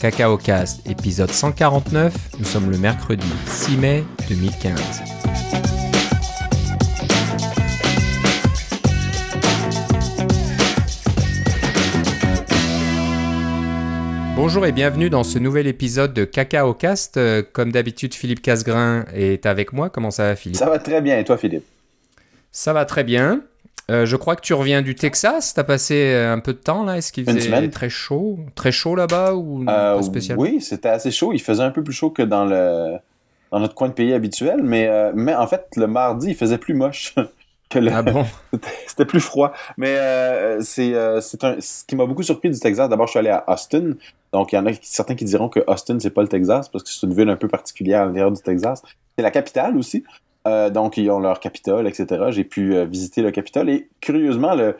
Cacao Cast, épisode 149. Nous sommes le mercredi 6 mai 2015. Bonjour et bienvenue dans ce nouvel épisode de Cacao Cast. Euh, Comme d'habitude, Philippe Casgrain est avec moi. Comment ça va, Philippe? Ça va très bien, et toi, Philippe? Ça va très bien. Euh, je crois que tu reviens du Texas. T'as passé euh, un peu de temps là? Est-ce qu'il faisait semaine. très chaud, très chaud là-bas ou Euh, pas spécialement? Oui, c'était assez chaud. Il faisait un peu plus chaud que dans le dans notre coin de pays habituel, mais, euh, mais en fait, le mardi, il faisait plus moche. que le... Ah bon? C'était plus froid. Mais c'est c'est un... ce qui m'a beaucoup surpris du Texas. D'abord, je suis allé à Austin. Donc, il y en a certains qui diront que Austin, c'est pas le Texas, parce que c'est une ville un peu particulière à l'intérieur du Texas. C'est la capitale aussi. Euh, donc, ils ont leur capitole, etc. J'ai pu euh, visiter le capitole. Et curieusement, le,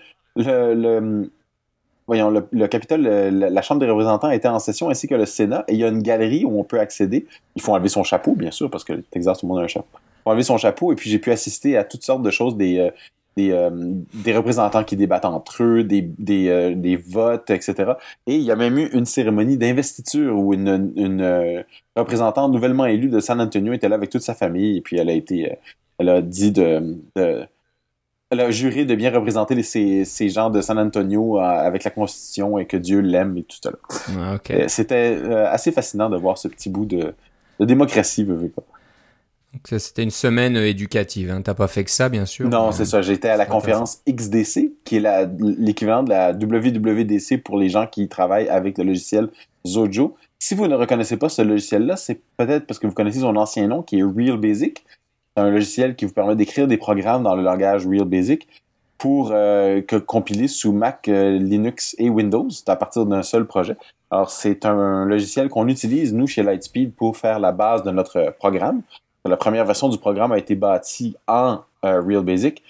voyons, le, le capitole, le- la, Chambre des représentants était en session, ainsi que le Sénat. Et il y a une galerie où on peut accéder. Il faut enlever son chapeau, bien sûr, parce que Texas, tout le monde a un chapeau. Il faut enlever son chapeau. Et puis, j'ai pu assister à toutes sortes de choses, des... euh, des, euh, des représentants qui débattent entre eux, des, des, euh, des votes, etc. Et il y a même eu une cérémonie d'investiture où une, une euh, représentante nouvellement élue de San Antonio était là avec toute sa famille et puis elle a été, elle a dit de, de- elle a juré de bien représenter les- ces, ces gens de San Antonio avec la Constitution et que Dieu l'aime et tout ça. là. Ah, Ok. Euh, C'était assez fascinant de voir ce petit bout de, de démocratie, veux, veux pas. C'était une semaine euh, éducative. Hein. T'as pas fait que ça, bien sûr. Non, mais, c'est ça. J'étais à la conférence XDC, qui est l'équivalent de la WWDC pour les gens qui travaillent avec le logiciel Zojo. Si vous ne reconnaissez pas ce logiciel-là, c'est peut-être parce que vous connaissez son ancien nom, qui est Real Basic. C'est un logiciel qui vous permet d'écrire des programmes dans le langage Real Basic pour euh, que compiler sous Mac, euh, Linux et Windows à partir d'un seul projet. Alors, c'est un logiciel qu'on utilise, nous, chez Lightspeed, pour faire la base de notre programme. La première version du programme a été bâtie en euh, Real Basic.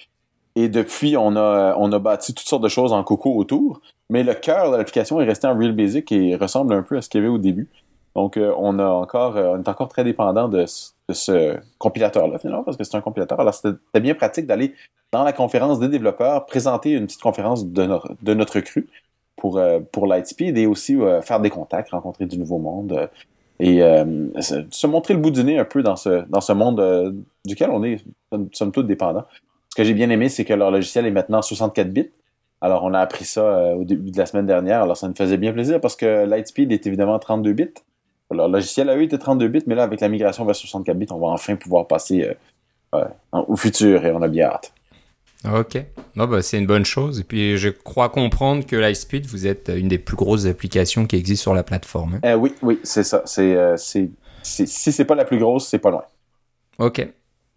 Et depuis, on a, on a bâti toutes sortes de choses en Coco autour. Mais le cœur de l'application est resté en Real Basic et ressemble un peu à ce qu'il y avait au début. Donc, euh, on, euh, est encore très dépendant de, ce- compilateur-là, finalement, parce que c'est un compilateur. Alors, c'était bien pratique d'aller dans la conférence des développeurs, présenter une petite conférence de, notre- cru pour, euh, pour Lightspeed et aussi euh, faire des contacts, rencontrer du nouveau monde euh, et euh, se, montrer le bout du nez un peu dans ce, dans ce monde euh, duquel on est, somme- toute, dépendant. Ce que j'ai bien aimé, c'est que leur logiciel est maintenant 64 bits. Alors, on a appris ça euh, au début de la semaine dernière. Alors, ça nous faisait bien plaisir parce que Lightspeed est évidemment 32 bits. Leur logiciel à eux était 32 bits, mais là, avec la migration vers 64 bits, on va enfin pouvoir passer euh, en- au futur et on a bien hâte. Ok. Non, bah, c'est une bonne chose. Et puis, je crois comprendre que Lightspeed, vous êtes une des plus grosses applications qui existent sur la plateforme. hein. Euh, oui, oui, c'est ça. C'est, euh, c'est, c'est- si c'est pas la plus grosse, c'est pas loin. Ok.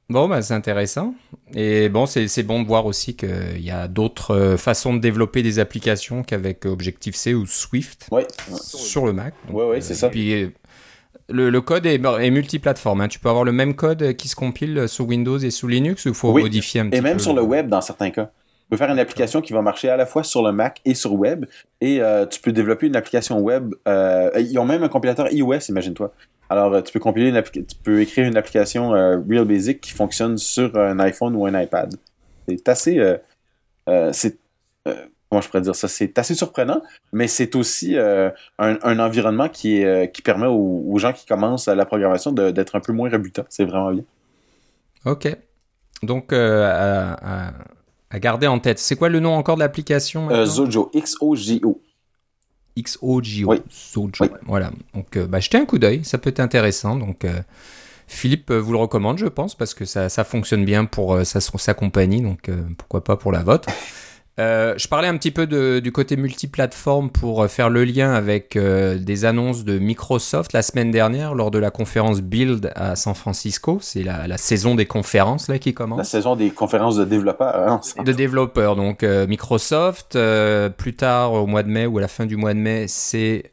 Bon, bah, c'est intéressant. Et bon, c'est c'est bon de voir aussi qu'il y a d'autres euh, façons de développer des applications qu'avec Objective-C ou Swift Oui, sur le Mac. Donc, Ouais, ouais, c'est ça. Puis, euh, le, le code est, est multiplateforme. hein. Tu peux avoir le même code qui se compile sous Windows et sous Linux ou il faut Oui. modifier un petit Et peu même sur le web, dans certains cas. Tu peux faire une application qui va marcher à la fois sur le Mac et sur web. Et euh, tu peux développer une application web. euh, ils ont même un compilateur iOS, imagine-toi. Alors, euh, tu peux compiler une tu peux écrire une application euh, Real Basic qui fonctionne sur un iPhone ou un iPad. C'est assez. c'est comment je pourrais dire ça C'est assez surprenant, mais c'est aussi euh, un, un environnement qui est euh, qui permet aux, aux gens qui commencent la programmation d'être un peu moins rebutant. C'est vraiment bien. Ok. Donc, euh, à, à- à garder en tête. C'est quoi le nom encore de l'application Euh, Zojo, X-O-J-O. XOGO. Oui. Zojo. Oui. Voilà. Donc, bah, jetez un coup d'œil. Ça peut être intéressant. Donc, Philippe vous le recommande, je pense, parce que ça, ça fonctionne bien pour sa, sa compagnie. Donc, pourquoi pas pour la vôtre. Euh, je parlais un petit peu de- du côté multiplateforme pour euh, faire le lien avec euh, des annonces de Microsoft la semaine dernière lors de la conférence Build à San Francisco. C'est la, la saison des conférences là qui commence. La saison des conférences de développeurs. hein, de développeurs. Donc euh, Microsoft, plus tard au mois de mai ou à la fin du mois de mai, c'est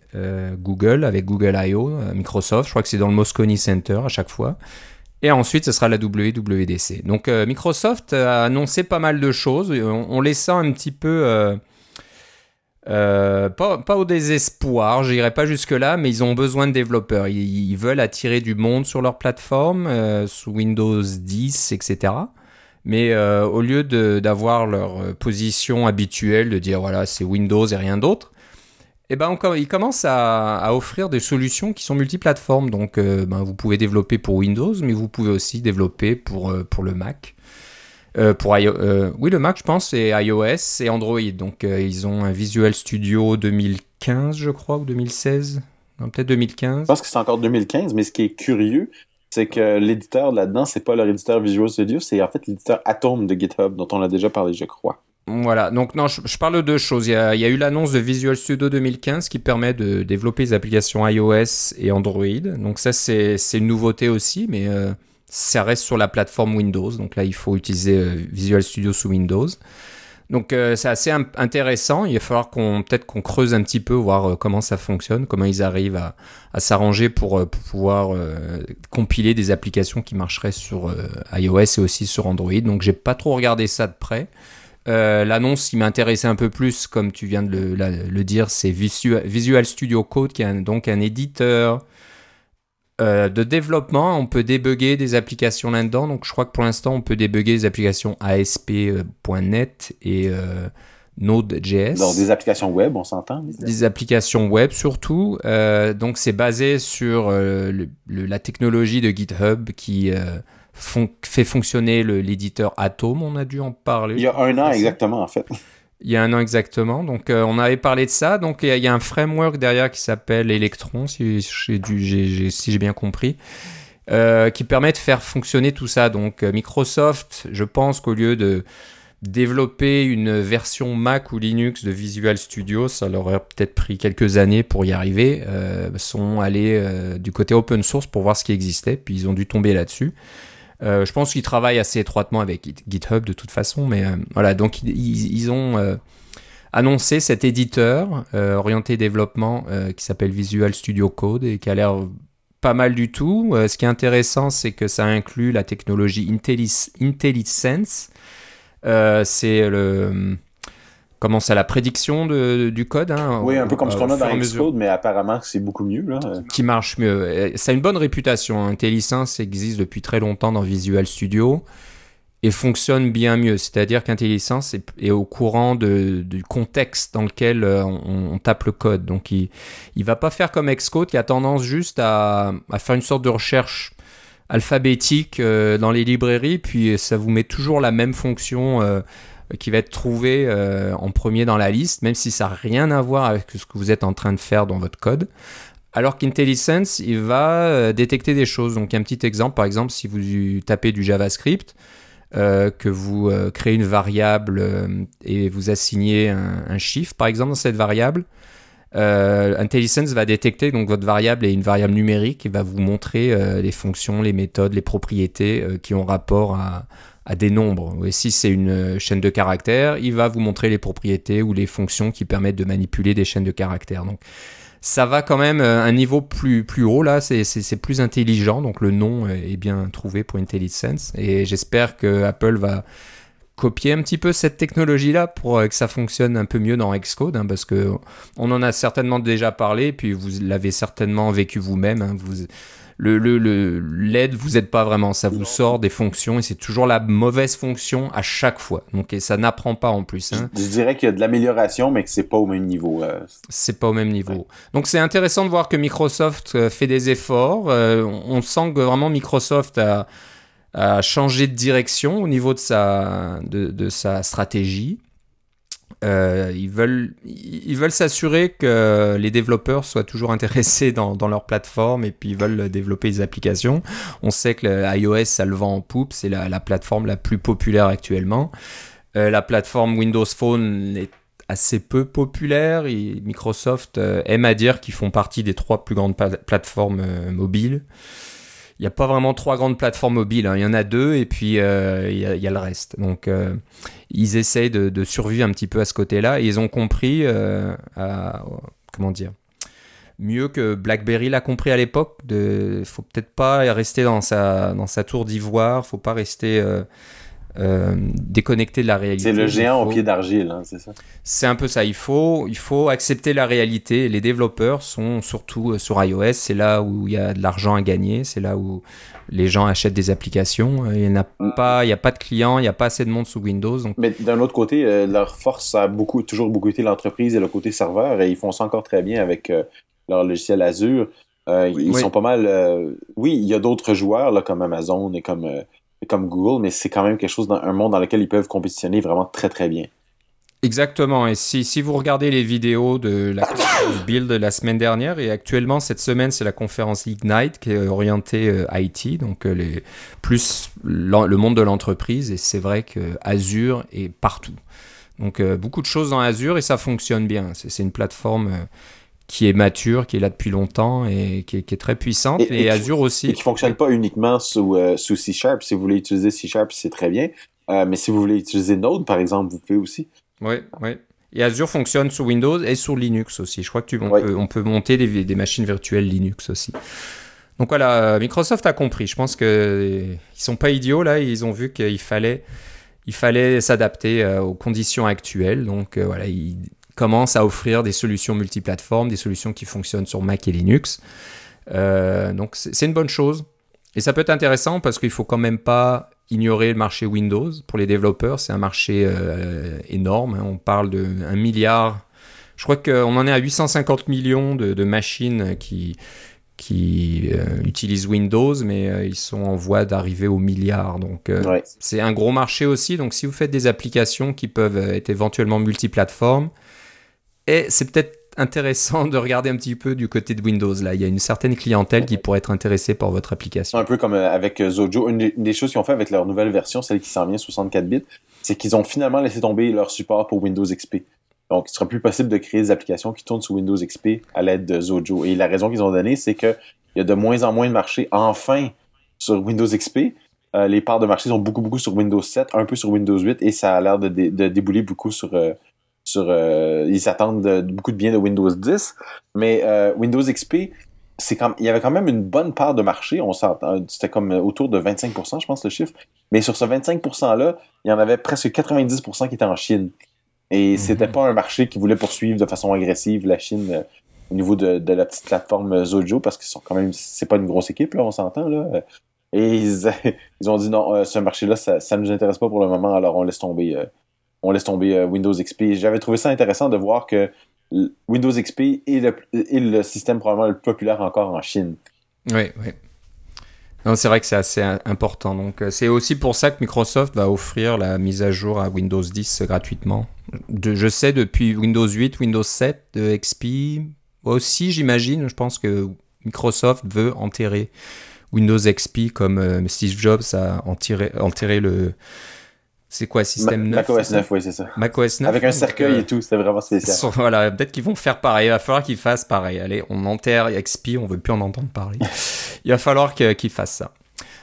Google avec Google I.O. Microsoft, je crois que c'est dans le Moscone Center à chaque fois. Et ensuite, ce sera la WWDC. Donc euh, Microsoft a annoncé pas mal de choses. On, on les sent un petit peu... euh, euh, pas, au désespoir, j'irai pas jusque-là, mais ils ont besoin de développeurs. Ils, ils veulent attirer du monde sur leur plateforme, euh, sous Windows 10, etc. Mais euh, au lieu d'avoir leur euh, position habituelle de dire voilà c'est Windows et rien d'autre, eh ben, on, il commence à, offrir des solutions qui sont multiplateformes. Donc, euh, ben, vous pouvez développer pour Windows, mais vous pouvez aussi développer pour, euh, pour le Mac. Euh, pour oui, le Mac, je pense, c'est iOS et Android. Donc, ils ont un Visual Studio 2015, je crois, ou 2016. peut-être 2015. Je pense que c'est encore 2015, mais ce qui est curieux, c'est que l'éditeur là-dedans, c'est pas leur éditeur Visual Studio, c'est en fait l'éditeur Atom de GitHub, dont on a déjà parlé, je crois. Voilà, donc non, je, parle de deux choses. Il y, a, eu l'annonce de Visual Studio 2015 qui permet de développer les applications iOS et Android. Donc ça, c'est une nouveauté aussi, mais euh, ça reste sur la plateforme Windows. Donc là, il faut utiliser euh, Visual Studio sous Windows. Donc euh, c'est assez intéressant. Il va falloir qu'on peut-être qu'on creuse un petit peu, voir comment ça fonctionne, comment ils arrivent à, s'arranger pour, pouvoir compiler des applications qui marcheraient sur iOS et aussi sur Android. Donc j'ai pas trop regardé ça de près. Euh, l'annonce qui m'intéressait un peu plus, comme tu viens de le, dire, c'est Visual Studio Code, qui est donc un éditeur euh, de développement. On peut débugger des applications là-dedans. Donc je crois que pour l'instant, on peut débugger des applications ASP.NET et euh, Node.js. Donc des applications web, on s'entend Des applications web surtout. donc c'est basé sur la technologie de GitHub qui fait fonctionner l'éditeur Atom. On a dû en parler. Il y a un an exactement, en fait. Il y a un an exactement. Donc, euh, on avait parlé de ça. Donc, il y, a un framework derrière qui s'appelle Electron, si j'ai bien compris, euh, qui permet de faire fonctionner tout ça. Donc, euh, Microsoft, je pense qu'au lieu de développer une version Mac ou Linux de Visual Studio, ça leur aurait peut-être pris quelques années pour y arriver, sont allés du côté open source pour voir ce qui existait, puis ils ont dû tomber là-dessus. Euh, je pense qu'ils travaillent assez étroitement avec GitHub de toute façon, mais euh, voilà, donc ils, ont euh, annoncé cet éditeur orienté développement qui s'appelle Visual Studio Code et qui a l'air pas mal du tout. ce qui est intéressant, c'est que ça inclut la technologie IntelliSense. c'est le comment c'est la prédiction de, du code. Hein, oui, un peu comme ce qu'on a dans Xcode, mais apparemment c'est beaucoup mieux. Là. Qui marche mieux. Ça a une bonne réputation. Hein. IntelliSense existe depuis très longtemps dans Visual Studio et fonctionne bien mieux. C'est-à-dire qu'IntelliSense est, est, au courant de, du contexte dans lequel euh, on, tape le code. Donc il ne va pas faire comme Xcode qui a tendance juste à, à faire une sorte de recherche alphabétique euh, dans les librairies, puis ça vous met toujours la même fonction. Euh, qui va être trouvé euh, en premier dans la liste, même si ça n'a rien à voir avec ce que vous êtes en train de faire dans votre code. Alors qu'IntelliSense, il va euh, détecter des choses. Donc, un petit exemple, par exemple, si vous tapez du JavaScript, euh, que vous créez une variable et vous assignez un, chiffre, par exemple, dans cette variable, IntelliSense va détecter donc votre variable est une variable numérique et va vous montrer les fonctions, les méthodes, les propriétés qui ont rapport à, à des nombres. Et si c'est une euh, chaîne de caractères, il va vous montrer les propriétés ou les fonctions qui permettent de manipuler des chaînes de caractères. Donc ça va quand même euh, un niveau plus, plus haut là, c'est plus intelligent, donc le nom est bien trouvé pour IntelliSense. Et j'espère que Apple va copier un petit peu cette technologie-là pour euh, que ça fonctionne un peu mieux dans Xcode, hein, parce que on en a certainement déjà parlé, puis vous l'avez certainement vécu vous-même. Hein, le, le, l'aide vous aide pas vraiment. Ça vous sort des fonctions et c'est toujours la mauvaise fonction à chaque fois. Donc, et ça n'apprend pas en plus. Hein. Je, dirais qu'il y a de l'amélioration, mais que c'est pas au même niveau. Euh. C'est pas au même niveau. Donc, c'est intéressant de voir que Microsoft euh, fait des efforts. Euh, on sent que vraiment Microsoft a, a changé de direction au niveau de sa, de, de sa stratégie. Euh, ils veulent ils veulent s'assurer que les développeurs soient toujours intéressés dans, leur plateforme et puis ils veulent développer des applications. On sait que iOS ça le vend en poupe, c'est la, la, plateforme la plus populaire actuellement. Euh, la plateforme Windows Phone est assez peu populaire. Et Microsoft euh, aime à dire qu'ils font partie des trois plus grandes plateformes mobiles il n'y a pas vraiment trois grandes plateformes mobiles. Hein. Il y en a deux et puis euh, il, y a, le reste. Donc euh, ils essayent de, survivre un petit peu à ce côté-là et ils ont compris euh, comment dire mieux que BlackBerry l'a compris à l'époque. Il faut peut-être pas rester dans sa, dans sa tour d'ivoire, faut pas rester euh, déconnecté de la réalité. C'est le géant au pied d'argile, hein, c'est ça. C'est un peu ça. Il faut, il faut accepter la réalité. Les développeurs sont surtout euh, sur iOS. C'est là où il y a de l'argent à gagner. C'est là où les gens achètent des applications. Il n'y a mm. pas, il y a pas de clients, il n'y a pas assez de monde sous Windows. Mais d'un autre côté, euh, leur force a beaucoup, toujours beaucoup été l'entreprise et le côté serveur. Et ils font ça encore très bien avec leur logiciel Azure. ils sont pas mal. oui, il y a d'autres joueurs là, comme Amazon et comme comme Google, mais c'est quand même quelque chose dans un monde dans lequel ils peuvent compétitionner vraiment très très bien. Exactement. Et si, si vous regardez les vidéos de la conférence Build la semaine dernière, et actuellement cette semaine c'est la conférence Ignite qui est orientée euh, IT, donc euh, les, plus le monde de l'entreprise, et c'est vrai que Azure est partout. Donc euh, beaucoup de choses dans Azure et ça fonctionne bien. C'est une plateforme qui est mature, qui est là depuis longtemps et qui est, très puissante. Et, Azure aussi. Et qui fonctionne pas uniquement sous, euh, sous C Sharp. Si vous voulez utiliser C Sharp, c'est très bien. Euh, mais si vous voulez utiliser Node, par exemple, vous pouvez aussi. Oui, oui. Et Azure fonctionne sur Windows et sur Linux aussi. Je crois que tu, on, peut, on peut monter des, des, machines virtuelles Linux aussi. Donc voilà, Microsoft a compris. Je pense qu'ils sont pas idiots là. Ils ont vu qu'il fallait, il fallait s'adapter euh, aux conditions actuelles. Donc voilà, ils commence à offrir des solutions multiplateformes, des solutions qui fonctionnent sur Mac et Linux. Euh, donc c'est une bonne chose. Et ça peut être intéressant parce qu'il faut quand même pas ignorer le marché Windows. Pour les développeurs, c'est un marché euh, énorme. Hein. On parle de 1 milliard. Je crois qu'on en est à 850 millions de, machines qui, qui euh, utilisent Windows, mais ils sont en voie d'arriver au milliard. Donc c'est un gros marché aussi. Donc si vous faites des applications qui peuvent être éventuellement multiplateformes, et c'est peut-être intéressant de regarder un petit peu du côté de Windows. Là, il y a une certaine clientèle qui pourrait être intéressée par votre application. Un peu comme euh, avec euh, Zojo. Une des choses qu'ils ont fait avec leur nouvelle version, celle qui s'en vient 64 bits, c'est qu'ils ont finalement laissé tomber leur support pour Windows XP. Donc, il sera plus possible de créer des applications qui tournent sous Windows XP à l'aide de Zojo. Et la raison qu'ils ont donnée, c'est qu'il y a de moins en moins de marché enfin sur Windows XP. Euh, les parts de marché sont beaucoup, beaucoup sur Windows 7, un peu sur Windows 8, et ça a l'air de, débouler beaucoup sur, sur euh, ils s'attendent beaucoup de bien de Windows 10, mais euh, Windows XP, c'est quand il y avait quand même une bonne part de marché, on c'était comme autour de 25%, je pense le chiffre, mais sur ce 25% là, il y en avait presque 90% qui étaient en Chine. Et mhm. c'était pas un marché qui voulait poursuivre de façon agressive la Chine euh, au niveau de, la petite plateforme Zojo parce qu'ils sont quand même c'est pas une grosse équipe là, on s'entend là. Et ils, ils ont dit non, ce marché-là, ça, ça nous intéresse pas pour le moment, alors on laisse tomber on laisse tomber euh, Windows XP. J'avais trouvé ça intéressant de voir que Windows XP est le, système probablement le plus populaire encore en Chine. Oui, oui. c'est vrai que c'est assez important. Donc, euh, c'est aussi pour ça que Microsoft va offrir la mise à jour à Windows 10 gratuitement. je sais depuis Windows 8, Windows 7, de XP aussi, j'imagine. Je pense que Microsoft veut enterrer Windows XP comme euh, Steve Jobs a enterré le, c'est quoi, système 9 macOS 9, oui, c'est ça. macOS 9. Avec un cercueil et tout, c'était vraiment spécial. voilà, peut-être qu'ils vont faire pareil. Il va falloir qu'ils fassent pareil. Allez, on enterre XP, on veut plus en entendre parler. Il va falloir qu'ils fassent ça.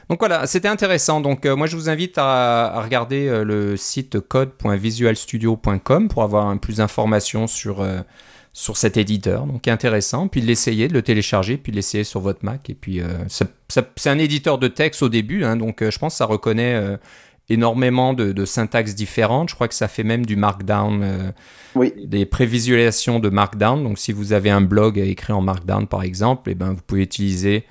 Donc voilà, c'était intéressant. Donc euh, moi je vous invite à, regarder euh, le site code.visualstudio.com pour avoir un plus d'informations sur, euh, sur cet éditeur. Donc intéressant. Puis de l'essayer, de le télécharger, puis de l'essayer sur votre Mac. Et puis c'est un éditeur de texte au début, hein, donc je pense que ça reconnaît énormément de, de, syntaxes différentes. Je crois que ça fait même du Markdown, euh, oui. des prévisualisations de Markdown. Donc, si vous avez un blog écrit en Markdown, par exemple, eh ben, vous pouvez utiliser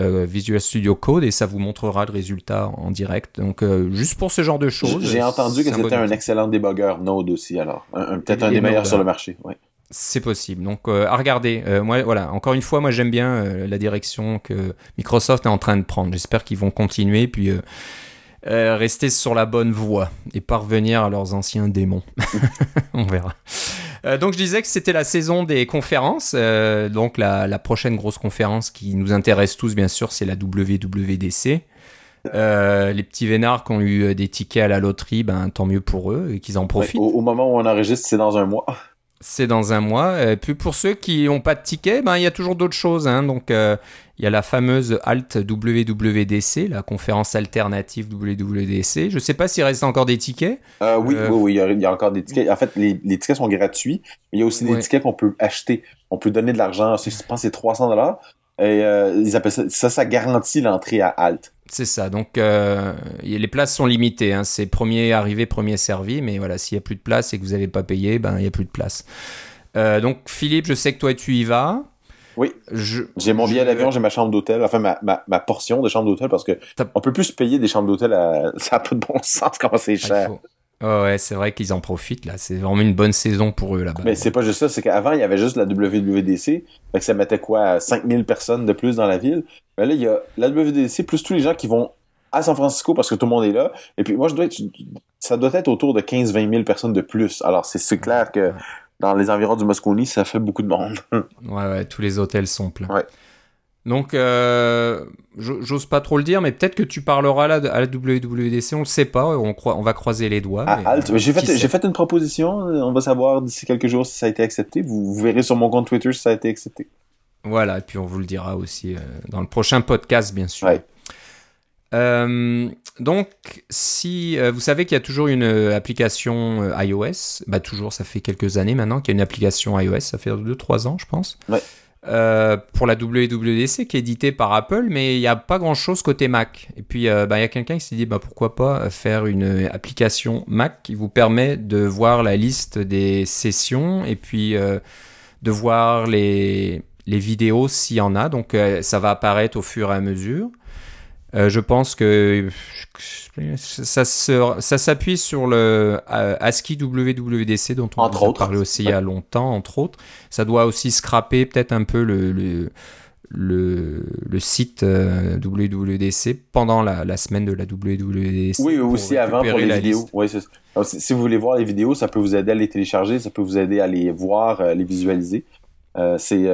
euh, Visual Studio Code et ça vous montrera le résultat en direct. Donc, euh, juste pour ce genre de choses. J'ai entendu que c'était un excellent débugger Node aussi, alors. Peut-être un des meilleurs sur le marché. Oui. C'est possible. Donc, à regarder. moi, voilà. Encore une fois, moi, j'aime bien la direction que Microsoft est en train de prendre. J'espère qu'ils vont continuer. Puis, euh, rester sur la bonne voie et parvenir à leurs anciens démons. On verra. Euh, donc je disais que c'était la saison des conférences. Euh, donc la, prochaine grosse conférence qui nous intéresse tous, bien sûr, c'est la WWDC. les petits vénards qui ont eu des tickets à la loterie, ben, tant mieux pour eux et qu'ils en profitent. au, moment où on enregistre, c'est dans un mois. C'est dans un mois. Et puis pour ceux qui n'ont pas de tickets, ben, il y a toujours d'autres choses. Hein. Donc il y a la fameuse Alt WWDC, la conférence alternative WWDC. Je ne sais pas s'il reste encore des tickets. Euh, oui, oui, oui, il y, a, encore des tickets. En fait, les, tickets sont gratuits, mais il y a aussi des tickets qu'on peut acheter. On peut donner de l'argent, je pense que c'est 300 dollars. Et euh, ils appellent ça, ça, garantit l'entrée à Alt. C'est ça. Donc, euh, les places sont limitées. Hein. C'est premier arrivé, premier servi. Mais voilà, s'il n'y a plus de place et que vous n'avez pas payé, ben, il n'y a plus de place. Euh, donc, Philippe, je sais que toi, tu y vas. Oui. J'ai mon billet d'avion, j'ai ma chambre d'hôtel, enfin ma, ma, portion de chambre d'hôtel parce que on peut plus se payer des chambres d'hôtel à... Ça n'a pas de bon sens comment c'est ah, cher. ouais, c'est vrai qu'ils en profitent là. C'est vraiment une bonne saison pour eux là-bas. Mais c'est pas juste ça, c'est qu'avant il y avait juste la WWDC, fait que ça mettait quoi 5000 personnes de plus dans la ville. Mais là il y a la WWDC plus tous les gens qui vont à San Francisco parce que tout le monde est là. Et puis moi je dois être, ça doit être autour de 15-20 000 personnes de plus. Alors c'est clair que dans les environs du Mosconi, ça fait beaucoup de monde. ouais, ouais, tous les hôtels sont pleins. Ouais. Donc, euh, j'ose pas trop le dire, mais peut-être que tu parleras à la, à la WWDC, on le sait pas, on, on va croiser les doigts. Ah, j'ai fait, fait, une proposition, on va savoir d'ici quelques jours si ça a été accepté. Vous, verrez sur mon compte Twitter si ça a été accepté. Voilà, et puis on vous le dira aussi euh, dans le prochain podcast, bien sûr. Ouais. Euh, donc, si euh, vous savez qu'il y a toujours une euh, application iOS, bah toujours, ça fait quelques années maintenant qu'il y a une application iOS, ça fait 2-3 ans, je pense, pour la WWDC qui est éditée par Apple, mais il n'y a pas grand chose côté Mac. Et puis, bah, il y a quelqu'un qui s'est dit, bah, pourquoi pas faire une application Mac qui vous permet de voir la liste des sessions et puis de voir les, les vidéos s'il y en a. Donc, ça va apparaître au fur et à mesure. Euh, je pense que ça, ça s'appuie sur le euh, ASCII WWDC dont on a parlé aussi il y a longtemps, entre autres. Ça doit aussi scraper peut-être un peu le, le, le, site euh, WWDC pendant la, semaine de la WWDC. Oui, aussi avant pour les vidéos. si vous voulez voir les vidéos, ça peut vous aider à les télécharger, ça peut vous aider à les voir, les visualiser. c'est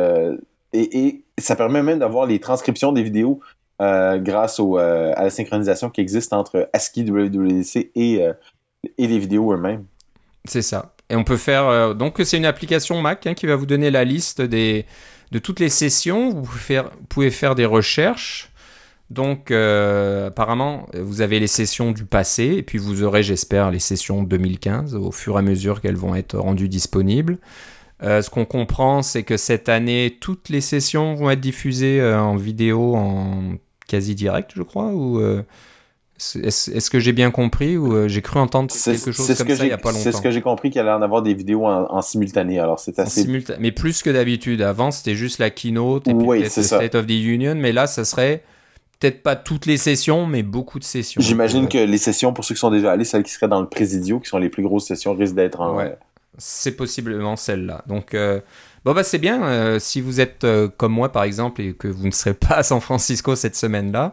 et, et, ça permet même d'avoir les transcriptions des vidéos euh, grâce euh, à la synchronisation qui existe entre ASCII WWDC et, euh, et les vidéos eux-mêmes. C'est ça. Et on peut faire. donc, c'est une application Mac hein, qui va vous donner la liste des, de toutes les sessions. Vous pouvez faire, vous pouvez faire des recherches. Donc, apparemment, vous avez les sessions du passé, et puis vous aurez, j'espère, les sessions 2015 au fur et à mesure qu'elles vont être rendues disponibles. ce qu'on comprend, c'est que cette année, toutes les sessions vont être diffusées en vidéo en quasi direct, je crois, ou euh, est-ce que j'ai bien compris ou euh, j'ai cru entendre quelque chose comme ça il y a pas longtemps C'est ce que j'ai compris qu'il allait en avoir des vidéos en, simultané. Alors c'est assez. Mais plus que d'habitude. Avant c'était juste la keynote et puis le State of the Union, mais là ça serait peut-être pas toutes les sessions, mais beaucoup de sessions. J'imagine que les sessions, pour ceux qui sont déjà allés, celles qui seraient dans le Présidio, qui sont les plus grosses sessions, risquent d'être en. Ouais. C'est possiblement celle-là. Donc. Bon bah c'est bien, euh, si vous êtes euh, comme moi par exemple et que vous ne serez pas à San Francisco cette semaine-là,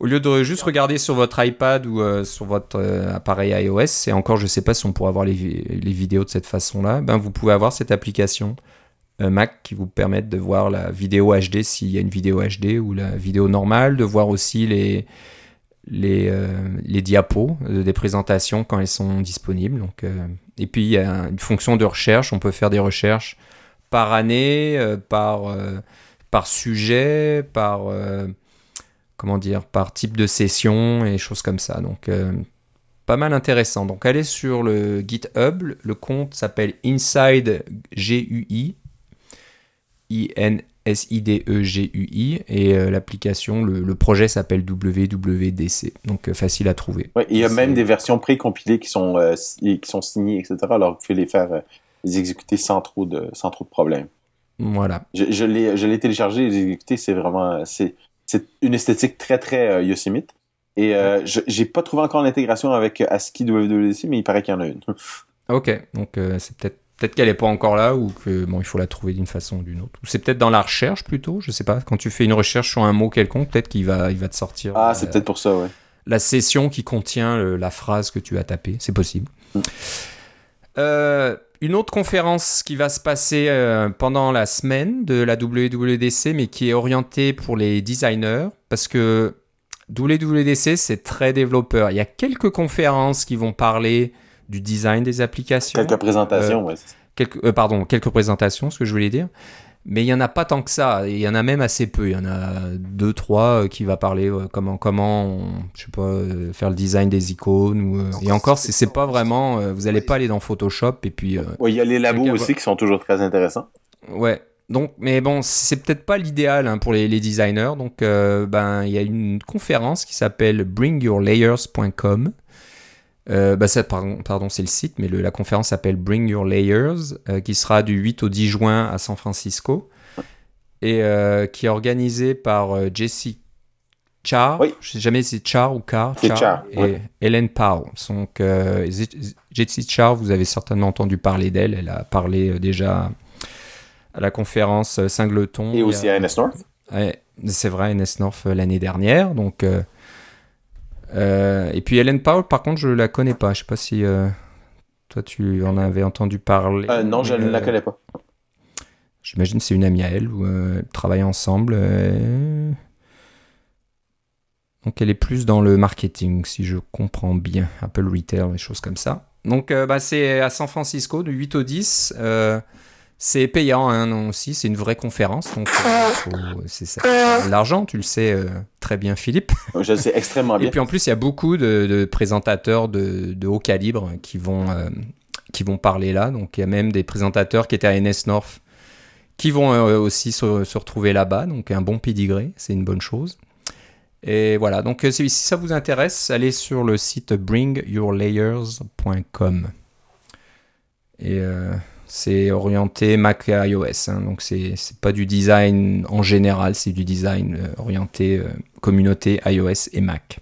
au lieu de juste regarder sur votre iPad ou euh, sur votre appareil iOS, et encore je ne sais pas si on pourra voir les, vidéos de cette façon-là, ben vous pouvez avoir cette application Mac qui vous permet de voir la vidéo HD s'il y a une vidéo HD ou la vidéo normale, de voir aussi les diapos des présentations quand elles sont disponibles. Donc, et puis il y a une fonction de recherche, on peut faire des recherches par année, euh, par, euh, par sujet, par euh, comment dire, par type de session et choses comme ça. Donc pas mal intéressant. Donc allez sur le GitHub, le compte s'appelle Inside GUI, I N S I D E G U I et l'application, le, projet s'appelle WWDC. Donc facile à trouver. il y a même des versions pré-compilées qui sont qui sont signées, etc. Alors vous pouvez les faire les exécuter sans trop de, sans trop de problèmes. Voilà. Je, je l'ai téléchargé et les exécuter, c'est vraiment. C'est une esthétique très, très euh, Yosemite. Et euh, j'ai pas trouvé encore l'intégration avec ASCII WWDC, mais il paraît qu'il y en a une. ok, donc euh, c'est peut-être peut-être qu'elle est pas encore là ou que bon il faut la trouver d'une façon ou d'une autre. Ou c'est peut-être dans la recherche plutôt, je sais pas. Quand tu fais une recherche sur un mot quelconque, peut-être qu'il va il va te sortir. Ah, c'est peut-être pour ça, ouais. La session qui contient la phrase que tu as tapée, c'est possible. Mm. Euh, une autre conférence qui va se passer euh, pendant la semaine de la WWDC, mais qui est orientée pour les designers, parce que WWDC, c'est très développeur. Il y a quelques conférences qui vont parler du design des applications. Quelques présentations, euh, ouais. Quelques, euh, pardon, quelques présentations, ce que je voulais dire mais il y en a pas tant que ça. Il y en a même assez peu. Il y en a deux, trois euh, qui va parler euh, comment, comment, je sais pas, euh, faire le design des icônes. Ou, et encore, c'est pas vraiment. vous allez pas aller dans Photoshop et puis. il y a les labos aussi qui sont toujours très intéressants. Ouais. donc, mais bon, c'est peut-être pas l'idéal hein, pour les, les, designers. Donc, euh, ben, il y a une conférence qui s'appelle bringyourlayers.com. Euh, bah ça, pardon, pardon c'est le site, mais le, la conférence s'appelle Bring Your Layers, euh, qui sera du 8 au 10 juin à San Francisco, et euh, qui est organisée par Jesse Char, Oui. je sais jamais si c'est Char ou C'est Char, et ouais. Helen Powell. Donc, Jesse Char, vous avez certainement entendu parler d'elle, elle a parlé déjà à la conférence Singleton. Et aussi à NS North. Ouais, c'est vrai, NS North l'année dernière. Donc, euh, et puis Helen Powell, par contre, je la connais pas. Je sais pas si euh, toi tu en avais entendu parler. Euh, non, je ne la connais pas. J'imagine c'est une amie à elle ou ils travaillent ensemble. Donc elle est plus dans le marketing, si je comprends bien, Apple Retail, des choses comme ça. Donc bah, c'est à San Francisco, de 8 au 10. C'est payant hein, aussi, c'est une vraie conférence. Donc euh, c'est ça. L'argent, tu le sais euh, très bien, Philippe. Je le sais extrêmement bien. Et puis en plus, il y a beaucoup de, de présentateurs de, de haut calibre qui vont, euh, qui vont parler là. Donc il y a même des présentateurs qui étaient à NS North qui vont euh, aussi se, se retrouver là-bas. Donc un bon pedigree, c'est une bonne chose. Et voilà, donc si si ça vous intéresse, allez sur le site bringyourlayers.com. Et euh, c'est orienté Mac et iOS. hein. donc c'est pas du design en général, c'est du design euh, orienté euh, communauté iOS et Mac.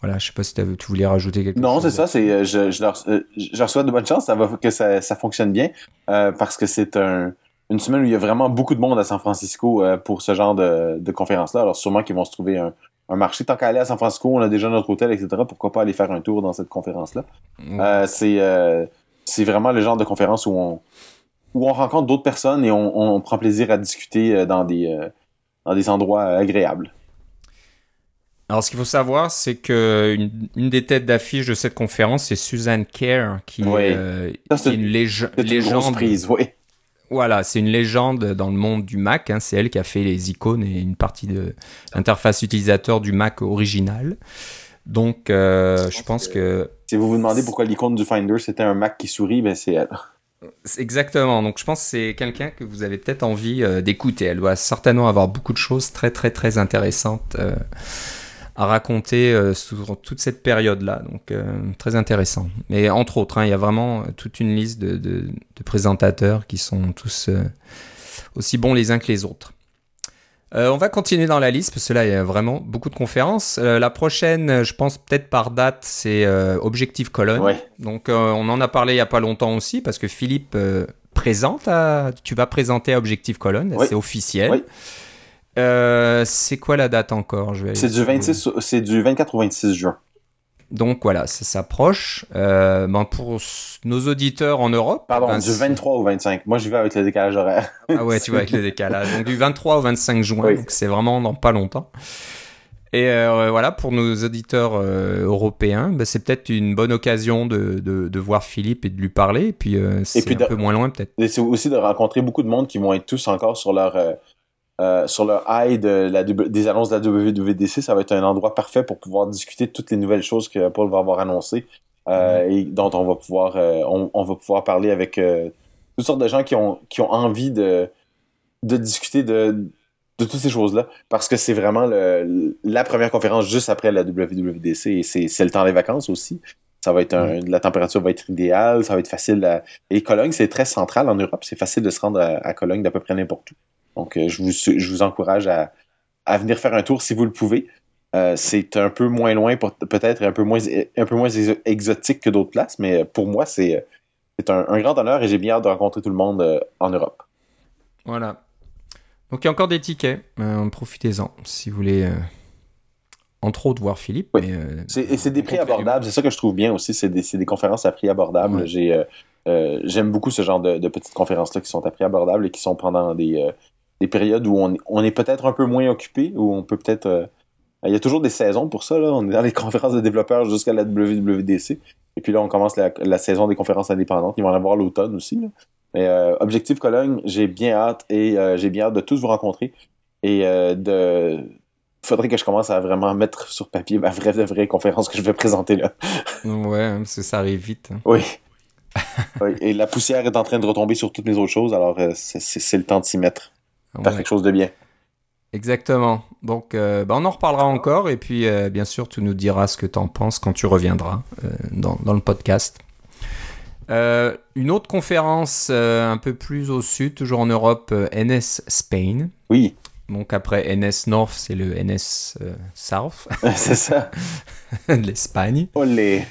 Voilà, je sais pas si tu voulais rajouter quelque Non, chose. c'est ça. C'est, euh, je, je, leur, je leur souhaite de bonnes chances. Ça va que ça, ça fonctionne bien euh, parce que c'est un, une semaine où il y a vraiment beaucoup de monde à San Francisco euh, pour ce genre de, de conférence-là. Alors sûrement qu'ils vont se trouver un, un marché. Tant qu'à aller à San Francisco, on a déjà notre hôtel, etc. Pourquoi pas aller faire un tour dans cette conférence-là Mm. Euh, C'est euh, c'est vraiment le genre de conférence où on où on rencontre d'autres personnes et on, on prend plaisir à discuter euh, dans des euh, dans des endroits euh, agréables. Alors, ce qu'il faut savoir, c'est que une, une des têtes d'affiche de cette conférence, c'est Suzanne Kerr, qui, Oui. est, euh, Ça, qui c'est est une lége- légende. prise, oui. Voilà, c'est une légende dans le monde du Mac. hein. C'est elle qui a fait les icônes et une partie de l'interface utilisateur du Mac original. Donc, euh, je pense que Si vous vous demandez pourquoi l'icône du Finder c'était un Mac qui sourit, ben c'est elle. exactement. Donc, je pense que c'est quelqu'un que vous avez peut-être envie euh, d'écouter. Elle doit certainement avoir beaucoup de choses très, très, très intéressantes euh, à raconter euh, sur toute cette période-là. Donc, très intéressant. Mais entre autres, hein, il y a vraiment toute une liste de, de- de présentateurs qui sont tous aussi bons les uns que les autres. Euh, on va continuer dans la liste parce que là il y a vraiment beaucoup de conférences. Euh, la prochaine, je pense peut-être par date, c'est euh, Objective Cologne. Ouais. Donc on en a parlé il y a pas longtemps aussi parce que Philippe présente, à- tu vas présenter Cologne, Oui. c'est officiel. C'est quoi la date encore? Je vais aller C'est du sur- 26, au- c'est du 24 au 26 juin. Donc voilà, ça s'approche. Euh, ben, pour nos auditeurs en Europe, Pardon, ben, du c'est- 23 au 25. Moi, j'y vais avec le décalage horaire. Ah ouais, tu vois, avec le décalage. Donc du 23 au 25 juin, Oui. donc c'est vraiment dans pas longtemps. Et euh, voilà, pour nos auditeurs euh, européens, bah, c'est peut-être une bonne occasion de, de, de voir Philippe et de lui parler. Et puis, c'est un de- peu moins loin peut-être. C'est aussi de rencontrer beaucoup de monde qui vont être tous encore sur leur euh, sur leur high de la, W- des annonces de la WWDC. Ça va être un endroit parfait pour pouvoir discuter de toutes les nouvelles choses que Paul va avoir annoncées euh, et dont on va pouvoir euh, on, on va pouvoir parler avec toutes sortes de gens qui ont qui ont envie de de discuter de de toutes ces choses-là parce que c'est vraiment le, la première conférence juste après la WWDC et c'est c'est le temps des vacances aussi. Ça va être un, la température va être idéale, ça va être facile à, et Cologne, c'est très central en Europe. C'est facile de se rendre à, à Cologne d'à peu près n'importe où. Donc, euh, je, vous, je vous encourage à, à venir faire un tour si vous le pouvez. Euh, c'est un peu moins loin, peut-être un peu moins, un peu moins exo- exotique que d'autres places, mais pour moi, c'est un, un grand honneur et j'ai bien hâte de rencontrer tout le monde euh, en Europe. Voilà. Donc il y a encore des tickets. Euh, Profitez-en si vous voulez, euh, entre autres, voir Philippe. Oui. mais, euh, C'est- Et c'est des prix abordables. C'est ça que je trouve bien aussi. C'est des, des conférences à prix abordables. Ouais. J'ai, euh, euh, j'aime beaucoup ce genre de, de petites conférences-là qui sont à prix abordables et qui sont pendant des, euh, des périodes où on, on est peut-être un peu moins occupé, où on peut peut-être. euh, il y a toujours des saisons pour ça. Là. On est dans les conférences de développeurs jusqu'à la WWDC. Et puis là, on commence la, la saison des conférences indépendantes. Il va en avoir l'automne aussi. Là. Mais euh, Objectif Cologne, j'ai bien hâte et euh, j'ai bien hâte de tous vous rencontrer. Et euh, de. Faudrait que je commence à vraiment mettre sur papier ma vraie, vraie conférence que je vais présenter là. Ouais, parce que ça arrive vite. hein. Oui. Oui, et la poussière est en train de retomber sur toutes mes autres choses, alors euh, c'est le temps de s'y mettre. Faire Ouais. quelque chose de bien. Exactement. Donc, euh, bah, on en reparlera encore. Et puis, euh, bien sûr, tu nous diras ce que tu en penses quand tu reviendras euh, dans, dans le podcast. Euh, une autre conférence un peu plus au sud, toujours en Europe, NS Spain. Oui, Donc, après NS North, c'est le NS South, c'est ça. l'Espagne. Olé.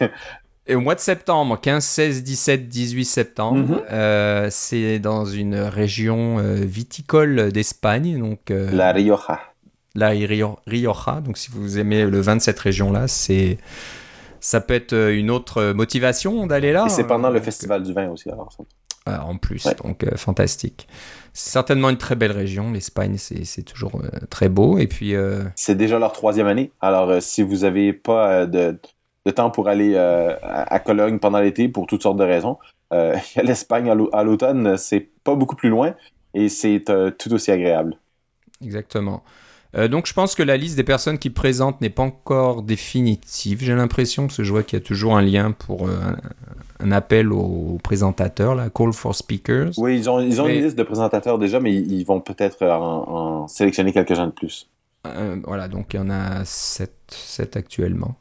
Et au mois de septembre, 15, 16, 17, 18 septembre, Mhm. euh, c'est dans une région euh, viticole d'Espagne. Donc, euh, La Rioja. la Rio- Rioja. Donc, si vous aimez le vin de cette région-là, c'est ça peut être une autre motivation d'aller là. Et c'est pendant le festival du vin aussi, alors. euh, en plus, Ouais. donc euh, fantastique. C'est certainement une très belle région. L'Espagne, c'est toujours euh, très beau. Et puis, euh, C'est déjà leur troisième année. Alors, si vous avez pas de, de temps pour aller euh, à Cologne pendant l'été, pour toutes sortes de raisons, euh, l'Espagne à l'au- à l'automne, c'est pas beaucoup plus loin et c'est euh, tout aussi agréable. exactement. Euh, donc, je pense que la liste des personnes qui présentent n'est pas encore définitive. J'ai l'impression que je vois qu'il y a toujours un lien pour un, un appel aux présentateurs, la call for speakers. Oui, ils ont, ils ont Mais- une liste de présentateurs déjà, mais ils vont peut-être en, en sélectionner quelques-uns de plus. Voilà, donc il y en a 7, actuellement,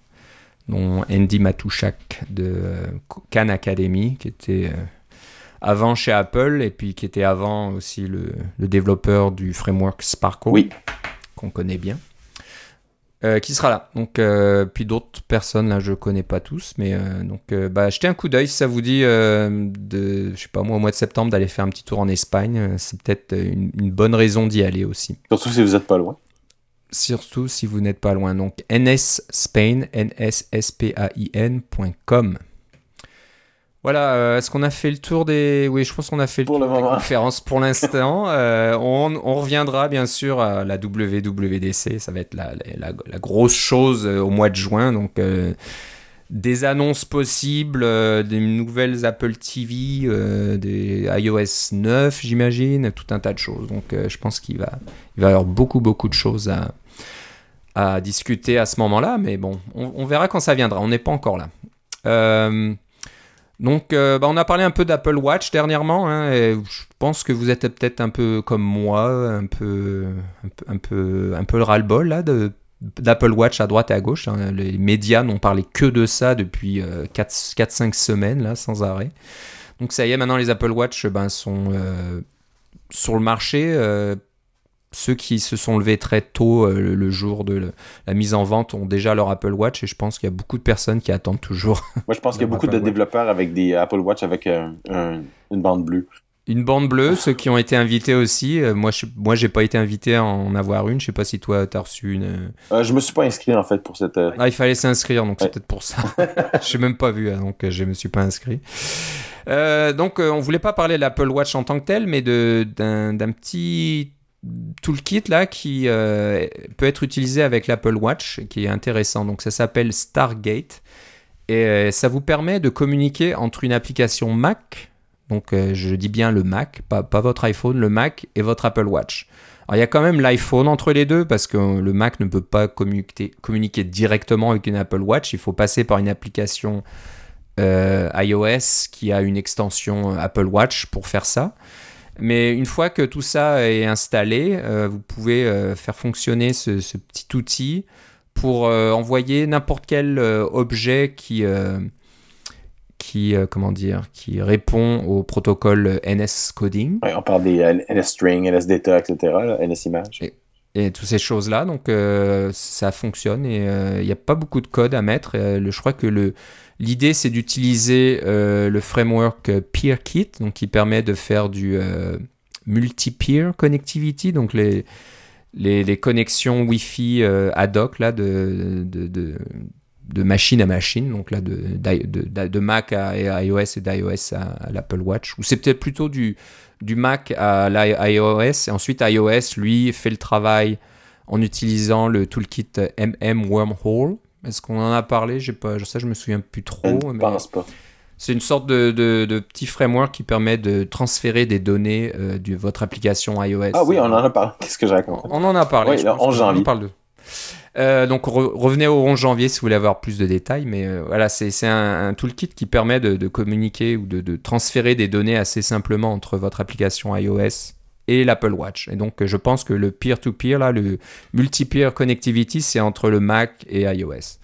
dont Andy Matushak de euh, Khan Academy, qui était euh, avant chez Apple, et puis qui était avant aussi le, le développeur du framework Sparkle, Oui. qu'on connaît bien, euh, qui sera là. Donc, euh, puis d'autres personnes, là, je connais pas tous, mais euh, donc, bah, jetez un coup d'œil si ça vous dit, de, je sais pas moi, au mois de septembre, d'aller faire un petit tour en Espagne. C'est peut-être une- une bonne raison d'y aller aussi Surtout si vous êtes pas loin. Surtout si vous n'êtes pas loin. Donc nsspain, nspain.com. Voilà, euh, est-ce qu'on a fait le tour des... Oui, je pense qu'on a fait le Pour tour le des conférences pour l'instant. Euh, on, on reviendra bien sûr à la WWDC, ça va être la, la- la grosse chose euh, au mois de juin. Donc euh, des annonces possibles, des nouvelles Apple TV, des iOS 9, j'imagine, tout un tas de choses. Donc je pense qu'il va, il va y avoir beaucoup, beaucoup de choses à, à discuter à ce moment-là, mais bon, on, verra quand ça viendra. On n'est pas encore là. Euh, donc, euh, bah, on a parlé un peu d'Apple Watch dernièrement. hein, je pense que vous êtes peut-être un peu comme moi, un peu, un peu, un peu, ras-le-bol là d'Apple Watch à droite et à gauche. hein. Les médias n'ont parlé que de ça depuis 4-5 semaines là, sans arrêt. Donc ça y est, maintenant les Apple Watch ben, sont euh, sur le marché. euh, ceux qui se sont levés très tôt euh, le, jour de le- la mise en vente ont déjà leur Apple Watch et je pense qu'il y a beaucoup de personnes qui attendent toujours Moi, je pense qu'il y a beaucoup de Watch. développeurs avec des Apple Watch avec un- un- une bande bleue. une bande bleue. Ceux qui ont été invités aussi. euh, moi, je, moi, j'ai pas été invité à en avoir une. Je sais pas si toi, t'as reçu une. Euh, je me suis pas inscrit, en fait, pour cette... Ah, il fallait s'inscrire, donc c'est peut-être pour ça. Je même pas vu, hein, donc je me suis pas inscrit. Donc, on voulait pas parler de l'Apple Watch en tant que tel, mais d'un d'un petit toolkit là qui euh, peut être utilisé avec l'Apple Watch, qui est intéressant. Donc, ça s'appelle Stargate et euh, ça vous permet de communiquer entre une application Mac. Donc, euh, je dis bien le Mac, pas, pas votre iPhone, le Mac et votre Apple Watch. Alors, il y a quand même l'iPhone entre les deux parce que le Mac ne peut pas communiquer, communiquer directement avec une Apple Watch. Il faut passer par une application iOS qui a une extension Apple Watch pour faire ça. Mais une fois que tout ça est installé, euh, vous pouvez euh, faire fonctionner ce, ce petit outil pour euh, envoyer n'importe quel objet qui, qui, comment dire, qui répond au protocole NS coding. ouais, on parle des euh, NS-String, NS-Data, etc., là, NS-Image. et toutes ces choses-là. Donc ça fonctionne et il n'y a pas beaucoup de code à mettre. Je crois que le, l'idée c'est d'utiliser euh, le framework PeerKit, donc qui permet de faire du euh, multi-peer connectivity, donc les, les, connexions Wi-Fi euh, ad hoc là de, de, machine à machine, donc là de, Mac à iOS et d'iOS à, à l'Apple Watch, ou c'est peut-être plutôt du, du Mac à l'iOS, et ensuite iOS, lui, fait le travail en utilisant le toolkit MM Wormhole. Est-ce qu'on en a parlé? J'ai pas, ça je me souviens plus trop. Je ne mais pense pas. c'est une sorte de, de, de petit framework qui permet de transférer des données euh, de votre application iOS. Ah oui, on en a parlé. Qu'est-ce que j'ai raconté? On en a parlé. Oui, je le pense 11 qu'on en parle de- Euh, donc revenez au 11 janvier si vous voulez avoir plus de détails, mais euh, voilà, c'est un, un, toolkit qui permet de, communiquer ou de, transférer des données assez simplement entre votre application iOS et l'Apple Watch. Et donc je pense que le peer-to-peer, le multi-peer connectivity, c'est entre le Mac et iOS.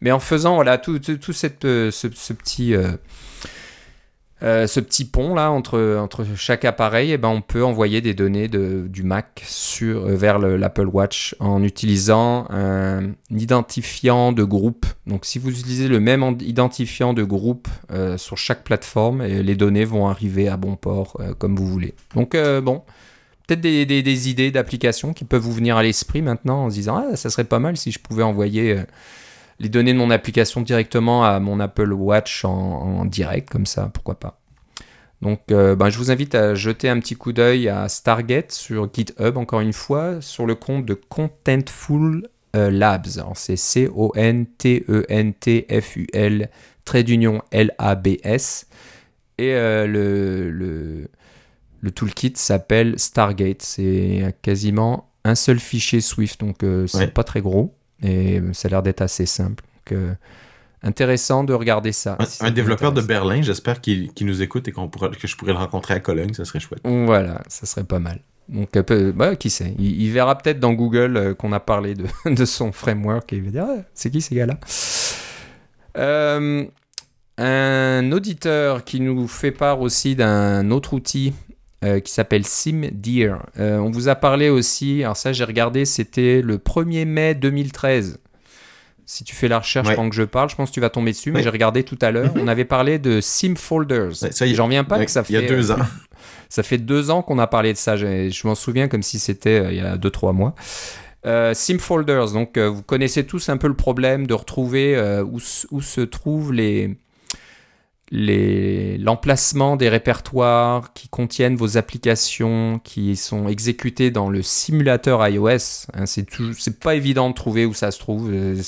Mais en faisant voilà tout, tout, cette, ce, petit euh, ce petit pont là entre, entre chaque appareil, eh ben, on peut envoyer des données de, du Mac sur, euh, vers l'Apple Watch en utilisant un identifiant de groupe. Donc si vous utilisez le même identifiant de groupe euh, sur chaque plateforme, les données vont arriver à bon port comme vous voulez. Donc bon, peut-être des, des, des, idées d'applications qui peuvent vous venir à l'esprit maintenant en se disant ah ça serait pas mal si je pouvais envoyer les données de mon application directement à mon Apple Watch en, direct, comme ça, pourquoi pas. Donc, euh, ben, je vous invite à jeter un petit coup d'œil à Stargate sur GitHub, encore une fois, sur le compte de Contentful euh, Labs. C'est C-O-N-T-E-N-T-F-U-L, trait d'union L-A-B-S. Et euh, le, le, le, toolkit s'appelle Stargate. C'est quasiment un seul fichier Swift, donc c'est pas très gros. Et ça a l'air d'être assez simple. Donc, euh, intéressant de regarder ça. Un, développeur de Berlin, j'espère qu'il nous écoute et que je pourrais le rencontrer à Cologne, ça serait chouette. Voilà, ça serait pas mal. Donc, euh, bah, qui sait il, verra peut-être dans Google euh, qu'on a parlé de, de, son framework et il va dire ah, c'est qui ces gars-là? Un auditeur qui nous fait part aussi d'un autre outil euh, qui s'appelle SimDeer. Euh, on vous a parlé aussi, alors ça j'ai regardé, c'était le 1er mai 2013. Si tu fais la recherche pendant que je parle, je pense que tu vas tomber dessus, mais j'ai regardé tout à l'heure. on avait parlé de SimFolders. J'en reviens pas que ça fait. Il y a deux ans. ça fait deux ans qu'on a parlé de ça. Je, je m'en souviens comme si c'était euh, il y a deux, trois mois. Euh, SimFolders, donc vous connaissez tous un peu le problème de retrouver où, où, se trouvent les, l'emplacement des répertoires qui contiennent vos applications qui sont exécutées dans le simulateur iOS. Hein, c'est pas évident de trouver où ça se trouve. Euh,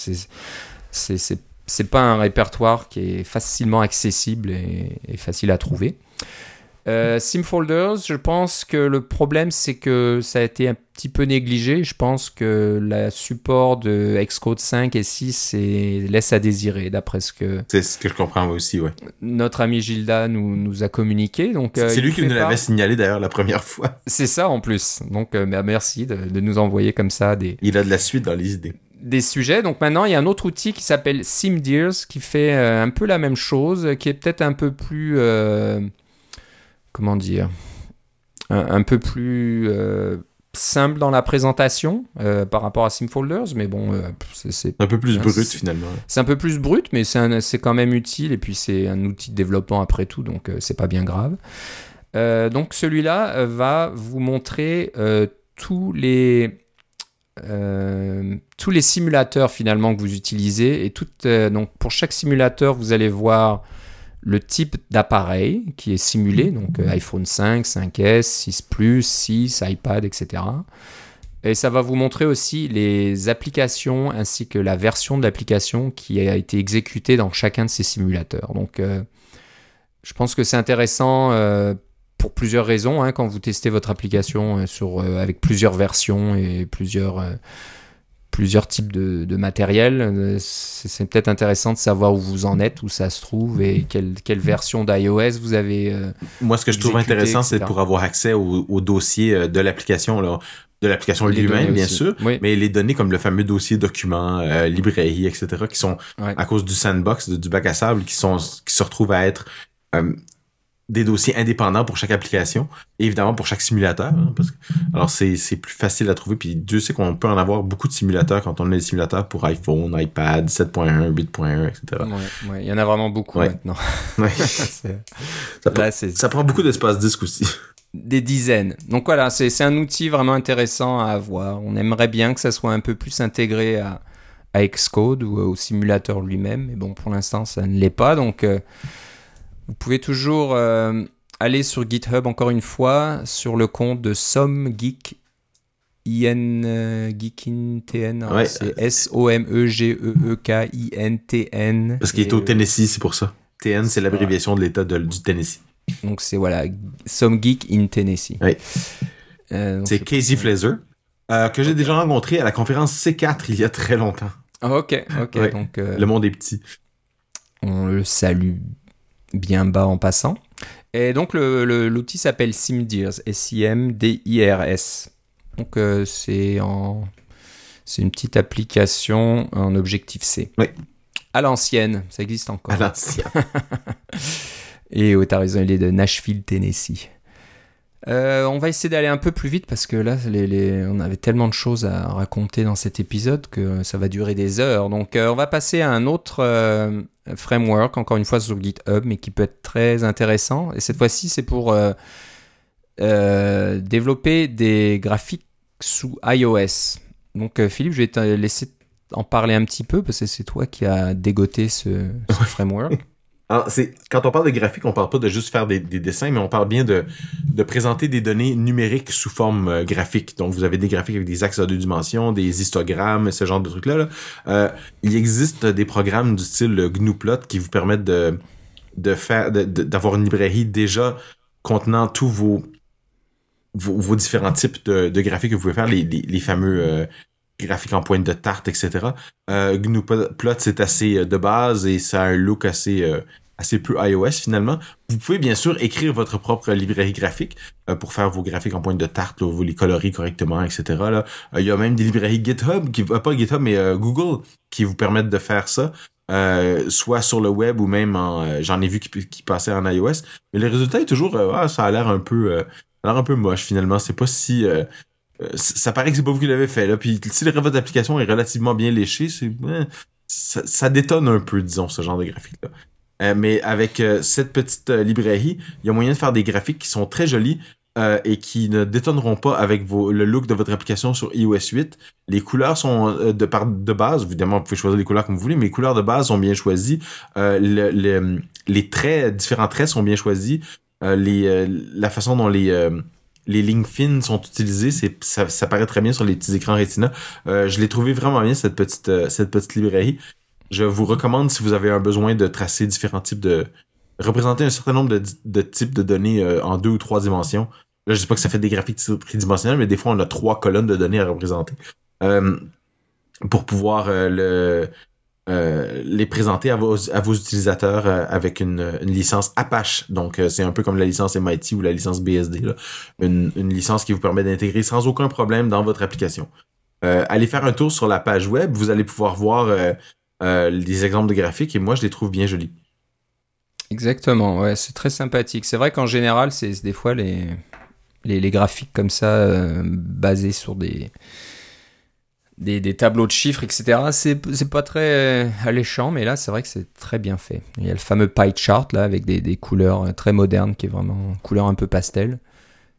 c'est pas un répertoire qui est facilement accessible et facile à trouver. Euh, SimFolders, je pense que le problème, c'est que ça a été un petit peu négligé. Je pense que le support de Xcode 5 et 6 laisse à désirer, d'après ce que... C'est ce que je comprends aussi, ouais. Notre ami Gilda nous, nous a communiqué. Donc, c'est euh, lui qui nous l'avait signalé d'ailleurs la première fois. C'est ça en plus. Donc euh, bah, merci de, de, nous envoyer comme ça des... Il a de la suite dans les idées des sujets. Donc maintenant, il y a un autre outil qui s'appelle SimDears qui fait un peu la même chose, qui est peut-être un peu plus comment dire, un, peu plus euh, simple dans la présentation euh, par rapport à SimFolders, mais bon, euh, c'est un peu plus brut finalement. C'est un peu plus brut, mais c'est quand même utile et puis c'est un outil de développement après tout, donc c'est pas bien grave. donc celui-là va vous montrer tous les tous les simulateurs finalement que vous utilisez et donc pour chaque simulateur vous allez voir le type d'appareil qui est simulé, donc euh, iPhone 5, 5S, 6 Plus, 6, iPad, etc. Et ça va vous montrer aussi les applications ainsi que la version de l'application qui a été exécutée dans chacun de ces simulateurs. Donc euh, je pense que c'est intéressant euh, pour plusieurs raisons hein, quand vous testez votre application sur, avec plusieurs versions et plusieurs plusieurs types de, matériel. Euh, c'est peut-être intéressant de savoir où vous en êtes, où ça se trouve et quelle, quelle version d'iOS vous avez. Euh, Moi, ce que je trouve intéressant, c'est pour avoir accès au, dossier euh, de l'application. de l'application lui-même, bien sûr, mais les données comme le fameux dossier documents, librairie, etc., qui sont à cause du sandbox, du bac à sable, qui sont qui se retrouvent à être des dossiers indépendants pour chaque application et évidemment pour chaque simulateur. Hein, parce que, alors c'est, plus facile à trouver. Puis Dieu sait qu'on peut en avoir beaucoup de simulateurs quand on a des simulateurs pour iPhone, iPad, 7.1, 8.1, etc. Ouais, il y en a vraiment beaucoup maintenant. ça, ça, prend beaucoup d'espace disque aussi. Des dizaines. Donc voilà, c'est, c'est un outil vraiment intéressant à avoir. On aimerait bien que ça soit un peu plus intégré à, à Xcode ou au simulateur lui-même. Mais bon, pour l'instant, ça ne l'est pas. Donc... Euh, vous pouvez toujours euh, aller sur GitHub encore une fois sur le compte de SomGeek euh. C'est S O M E G E E K I N T N. Parce qu'il est au Tennessee, c'est pour ça. TN, c'est l'abréviation de l'État du Tennessee. Donc c'est voilà, Some Geek in Tennessee. Oui. Euh, c'est Casey Flazer. que j'ai déjà rencontré à la conférence C4 il y a très longtemps. Ok, ok. Donc, le monde est petit. On le salue bien bas en passant. Et donc l'outil s'appelle SimDirs, S-I-M-D-I-R-S. Donc c'est en c'est une petite application en Objective-C. Oui. À l'ancienne, ça existe encore. À l'ancienne. Et oh, t'as raison, il est de Nashville, Tennessee. Euh, on va essayer d'aller un peu plus vite parce que là, on avait tellement de choses à raconter dans cet épisode que ça va durer des heures. Donc, euh, on va passer à un autre euh, framework, encore une fois sur GitHub, mais qui peut être très intéressant. Et cette fois-ci, c'est pour développer des graphiques sous iOS. Donc, Philippe, je vais te laisser en parler un petit peu parce que c'est toi qui as dégoté ce framework. Alors, c'est, quand on parle de graphique, on parle pas de juste faire des, dessins, mais on parle bien de, présenter des données numériques sous forme euh, graphique. Donc, vous avez des graphiques avec des axes à deux dimensions, des histogrammes, ce genre de trucs-là. Euh, il existe des programmes du style GNUplot qui vous permettent de, faire, d'avoir une librairie déjà contenant tous vos, différents types de, graphiques que vous pouvez faire, les, les, fameux euh, graphiques en pointe de tarte, etc. Euh, GNUplot, c'est assez euh, de base et ça a un look assez euh, assez peu iOS finalement. Vous pouvez bien sûr écrire votre propre librairie graphique euh, pour faire vos graphiques en pointe de tarte, vous les colorer correctement, etc. Il y a même des librairies GitHub, qui, pas GitHub, mais Google, qui vous permettent de faire ça. soit sur le web ou même en j'en ai vu qui, passaient en iOS mais le résultat est toujours ah, ça a l'air un peu ça a l'air un peu moche finalement c'est pas si ça paraît que c'est pas vous qui l'avez fait là puis si votre application est relativement bien léchée c'est ça, détonne un peu disons ce genre de graphique là euh, mais avec euh, cette petite librairie il y a moyen de faire des graphiques qui sont très jolis et qui ne détonneront pas avec le look de votre application sur iOS 8. Les couleurs sont de, par, de base, évidemment, vous pouvez choisir les couleurs comme vous voulez, mais les couleurs de base sont bien choisies. Le, les traits, différents traits sont bien choisis. la façon dont les, les lignes fines sont utilisées, ça, paraît très bien sur les petits écrans Retina. Euh, je l'ai trouvé vraiment bien cette petite euh, cette petite librairie. Je vous recommande si vous avez un besoin de tracer différents types de représenter un certain nombre de, types de données euh, en deux ou trois dimensions. Là, je sais pas que ça fait des graphiques tridimensionnels, mais des fois on a trois colonnes de données à représenter. pour pouvoir le euh, les présenter à vos, utilisateurs euh, avec une, licence Apache. Donc, euh, c'est un peu comme la licence MIT ou la licence BSD. Une, licence qui vous permet d'intégrer sans aucun problème dans votre application. allez faire un tour sur la page web. Vous allez pouvoir voir des exemples de graphiques et moi, je les trouve bien jolis. Exactement, ouais, c'est très sympathique. C'est vrai qu'en général, c'est des fois les, graphiques comme ça, basés sur des des, tableaux de chiffres, etc. C'est pas très euh, alléchant, mais là, c'est vrai que c'est très bien fait. Il y a le fameux pie chart, là, avec des, couleurs euh, très modernes, qui est vraiment couleur un peu pastel,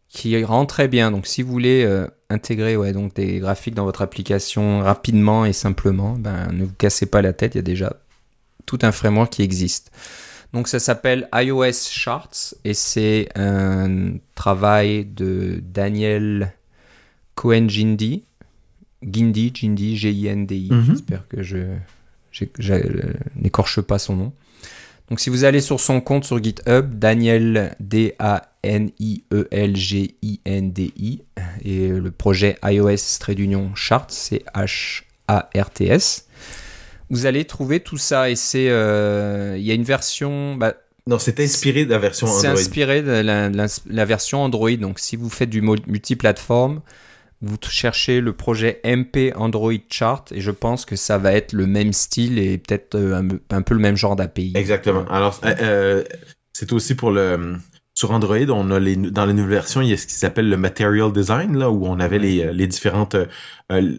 qui rend très bien. Donc, si vous voulez euh, intégrer ouais, donc des graphiques dans votre application rapidement et simplement, ben, ne vous cassez pas la tête, il y a déjà tout un framework qui existe. Donc, ça s'appelle iOS Charts, et c'est un travail de Daniel Cohen-Gindi, Gindi, Gindi, G-I-N-D-I. Mhm. J'espère que je, n'écorche pas son nom. Donc si vous allez sur son compte sur GitHub, Daniel D-A-N-I-E-L-G-I-N-D-I, et le projet iOS trait d'union Charts, c'est H-A-R-T-S. Vous allez trouver tout ça et c'est, euh, il y a une version. Bah, non, c'est inspiré de la version Android. C'est inspiré de la, la, version Android. Donc si vous faites du multiplateforme, vous cherchez le projet MP Android Chart et je pense que ça va être le même style et peut-être euh, un, peu le même genre d'API. Exactement. Alors, euh, euh, c'est aussi pour le sur Android, on a les, dans les nouvelles versions, il y a ce qui s'appelle le material design, là, où on avait les, les différentes, euh,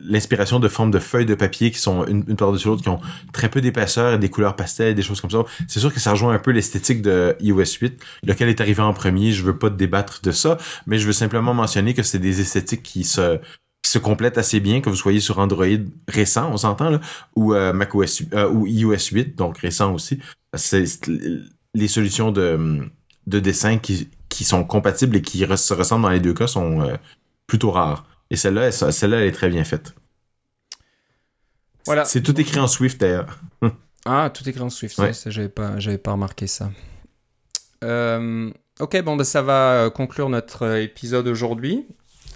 l'inspiration de formes de feuilles de papier qui sont une, une par-dessus l'autre, qui ont très peu d'épaisseur et des couleurs pastel, des choses comme ça. C'est sûr que ça rejoint un peu l'esthétique de iOS 8, lequel est arrivé en premier. Je veux pas débattre de ça, mais je veux simplement mentionner que c'est des esthétiques qui se, qui se complètent assez bien, que vous soyez sur Android récent, on s'entend, là, ou euh, macOS, euh, ou iOS 8, donc récent aussi. C'est les solutions de de dessins qui, qui sont compatibles et qui se ressemblent dans les deux cas sont euh, plutôt rares. Et celle-là, celle-là, elle est très bien faite. Voilà. C'est tout écrit en Swift d'ailleurs. ah, tout écrit en Swift, ouais. ça, j'avais pas, j'avais pas remarqué ça. Euh, ok, bon, ben, ça va conclure notre épisode aujourd'hui.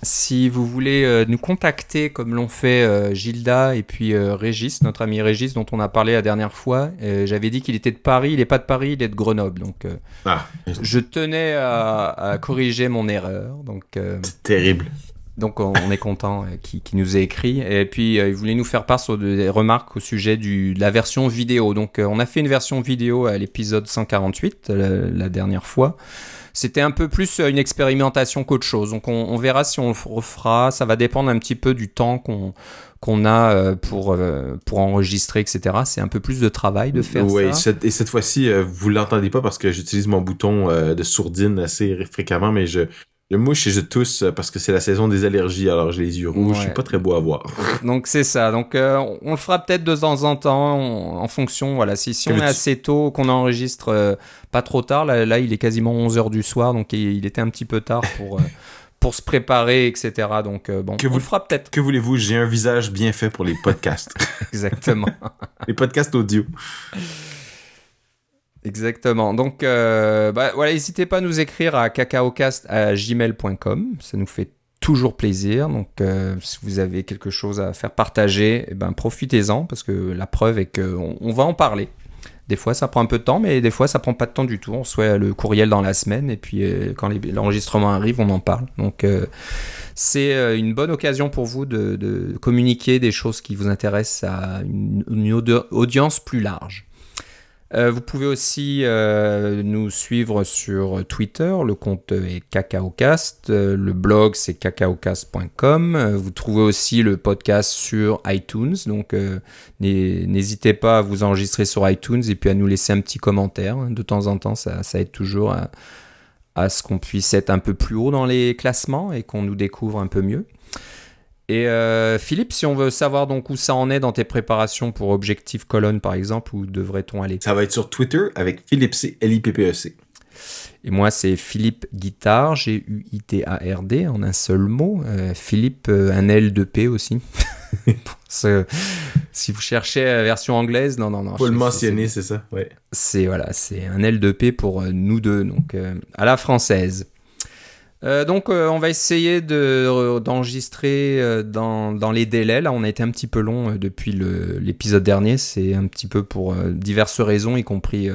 Si vous voulez euh, nous contacter comme l'ont fait euh, Gilda et puis euh, Régis, notre ami Régis dont on a parlé la dernière fois, j'avais dit qu'il était de Paris, il n'est pas de Paris, il est de Grenoble. Donc ah. je tenais à, corriger mon erreur. Donc c'est terrible. Donc on, est content qu'il nous ait écrit. Et puis il voulait nous faire part sur des remarques au sujet du, de la version vidéo. Donc on a fait une version vidéo à l'épisode 148 la dernière fois c'était un peu plus euh, une expérimentation qu'autre chose. Donc on, verra si on le refera. Ça va dépendre un petit peu du temps qu'on qu'on a euh, pour euh, pour enregistrer, etc. C'est un peu plus de travail de faire oui, ça. et cette fois-ci, vous l'entendez pas parce que j'utilise mon bouton de sourdine assez fréquemment, mais je je mouche et je tousse parce que c'est la saison des allergies, alors j'ai les yeux rouges, je suis pas très beau à voir. Donc c'est ça. Donc on le fera peut-être de temps en temps en fonction. Voilà, si, si on est assez tôt, qu'on enregistre pas trop tard. Là, il est quasiment 11h du soir, donc il, était un petit peu tard pour, euh, pour se préparer, etc. Donc, euh, bon, que vous, le fera peut-être. Que voulez-vous? J'ai un visage bien fait pour les podcasts. Exactement. les podcasts audio. Exactement. Donc, euh, bah, voilà, n'hésitez pas à nous écrire à cacaocast@gmail.com. Ça nous fait toujours plaisir. Donc, si vous avez quelque chose à faire partager, eh ben, profitez-en parce que la preuve est qu'on on va en parler. Des fois, ça prend un peu de temps, mais des fois, ça prend pas de temps du tout. On reçoit le courriel dans la semaine et puis euh, quand l'enregistrement arrive, on en parle. Donc, euh, c'est euh, une bonne occasion pour vous de, communiquer des choses qui vous intéressent à une audience plus large. Euh, vous pouvez aussi euh, nous suivre sur Twitter, le compte est CacaoCast, euh, le blog c'est cacaocast.com, vous trouvez aussi le podcast sur iTunes, donc n'hésitez pas à vous enregistrer sur iTunes et puis à nous laisser un petit commentaire, de temps en temps ça, aide toujours à ce qu'on puisse être un peu plus haut dans les classements et qu'on nous découvre un peu mieux. Et euh, Philippe, si on veut savoir donc où ça en est dans tes préparations pour Objectif Colonne par exemple, où devrait-on aller? Ça va être sur Twitter avec Philippe C, L-I-P-P-E-C. Et moi, c'est Philippe Guitard, G-U-I-T-A-R-D, en un seul mot. Euh, Philippe, euh, un L de P aussi. si vous cherchez la version anglaise, non, non, non. Faut le mentionner, c'est ça, ouais. C'est voilà, c'est un L de P pour nous deux, donc à la française. Euh, donc euh, on va essayer de, d'enregistrer euh, dans, dans, les délais. Là on a été un petit peu long depuis l'épisode dernier. C'est un petit peu pour diverses raisons, y compris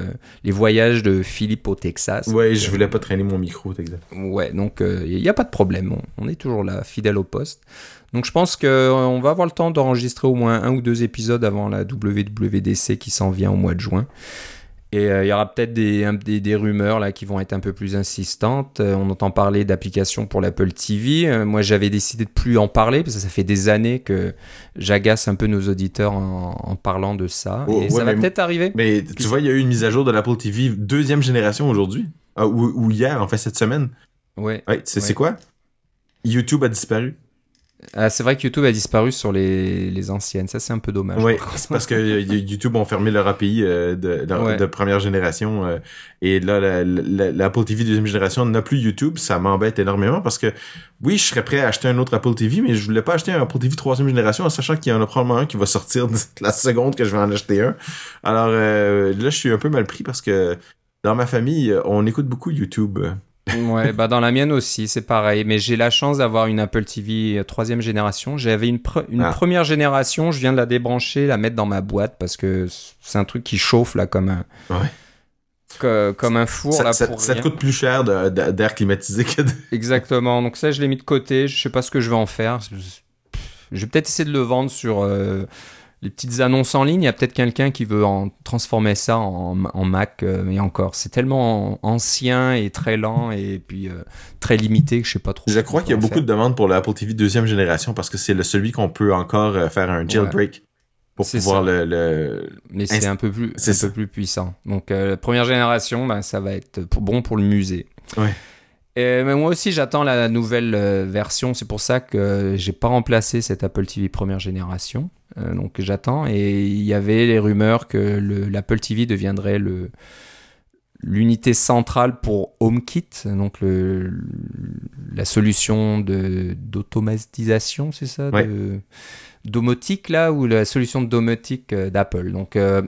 les voyages de Philippe au Texas. Ouais, je voulais pas traîner mon micro, exact. Ouais, donc il n'y a pas de problème. On, est toujours là, fidèle au poste. Donc je pense qu'on va avoir le temps d'enregistrer au moins un ou deux épisodes avant la WWDC qui s'en vient au mois de juin. Et euh, il y aura peut-être des, des, rumeurs là qui vont être un peu plus insistantes. Euh, on entend parler d'applications pour l'Apple TV. Euh, moi, j'avais décidé de plus en parler parce que ça fait des années que j'agace un peu nos auditeurs en, parlant de ça. Oh, et ça va peut-être arriver. Mais tu vois, il y a eu une mise à jour de l'Apple TV deuxième génération aujourd'hui. Ah, ou, hier, en fait, cette semaine. Ouais. ouais c'est quoi? YouTube a disparu. Ah, c'est vrai que YouTube a disparu sur les, les anciennes. Ça, c'est un peu dommage. Oui, parce que YouTube ont fermé leur API euh, de, de, première génération. Euh, et là, l'Apple TV deuxième génération n'a plus YouTube. Ça m'embête énormément parce que, oui, je serais prêt à acheter un autre Apple TV, mais je voulais pas acheter un Apple TV troisième génération en sachant qu'il y en a probablement un qui va sortir la seconde que je vais en acheter un. Alors euh, là, je suis un peu mal pris parce que dans ma famille, on écoute beaucoup YouTube ouais, bah dans la mienne aussi, c'est pareil. Mais j'ai la chance d'avoir une Apple TV euh, troisième génération. J'avais une, une ah. première génération, je viens de la débrancher, la mettre dans ma boîte parce que c'est un truc qui chauffe là comme un. comme un four ça, là ça, te coûte plus cher d'air climatisé que de... exactement donc ça je l'ai mis de côté je sais pas ce que je vais en faire je vais peut-être essayer de le vendre sur euh, les petites annonces en ligne, il y a peut-être quelqu'un qui veut en transformer ça en, Mac, mais euh, encore, c'est tellement ancien et très lent et puis euh, très limité que je sais pas trop. Je crois qu'il y a beaucoup de demandes pour l'Apple TV deuxième génération parce que c'est le celui qu'on peut encore euh, faire un jailbreak. Pour pouvoir le, Mais c'est un peu plus, un peu plus puissant. Donc, première génération, ben, ça va être bon pour le musée. Ouais. Et, mais moi aussi, j'attends la nouvelle version. C'est pour ça que j'ai pas remplacé cette Apple TV première génération. Euh, donc j'attends. Et il y avait les rumeurs que l'Apple TV deviendrait le l'unité centrale pour HomeKit, donc le, la solution d'automatisation, c'est ça, de, domotique là, ou la solution de domotique euh, d'Apple. Donc euh,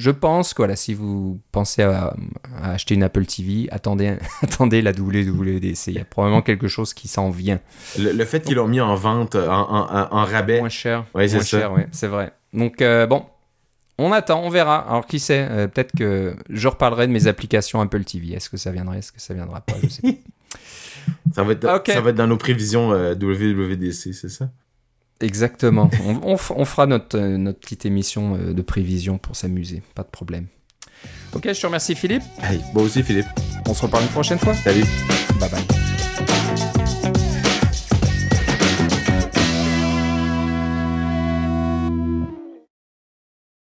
je pense que voilà, si vous pensez à, acheter une Apple TV, attendez, attendez la WWDC. Il y a probablement quelque chose qui s'en vient. Le, fait qu'ils l'ont mis en vente, en, rabais. Moins cher. Oui, c'est cher, ouais, c'est vrai. Donc, euh, bon, on attend, on verra. Alors, qui sait, euh, peut-être que je reparlerai de mes applications Apple TV. Est-ce que ça viendra, est-ce que ça viendra pas Je sais pas. ça, va être, ça va être dans nos prévisions euh, WWDC, c'est ça? Exactement. on, fera notre, notre petite émission de prévision pour s'amuser. Pas de problème. Ok, je te remercie Philippe. Hey, moi aussi Philippe. On se reparle une prochaine fois. Salut. Bye bye.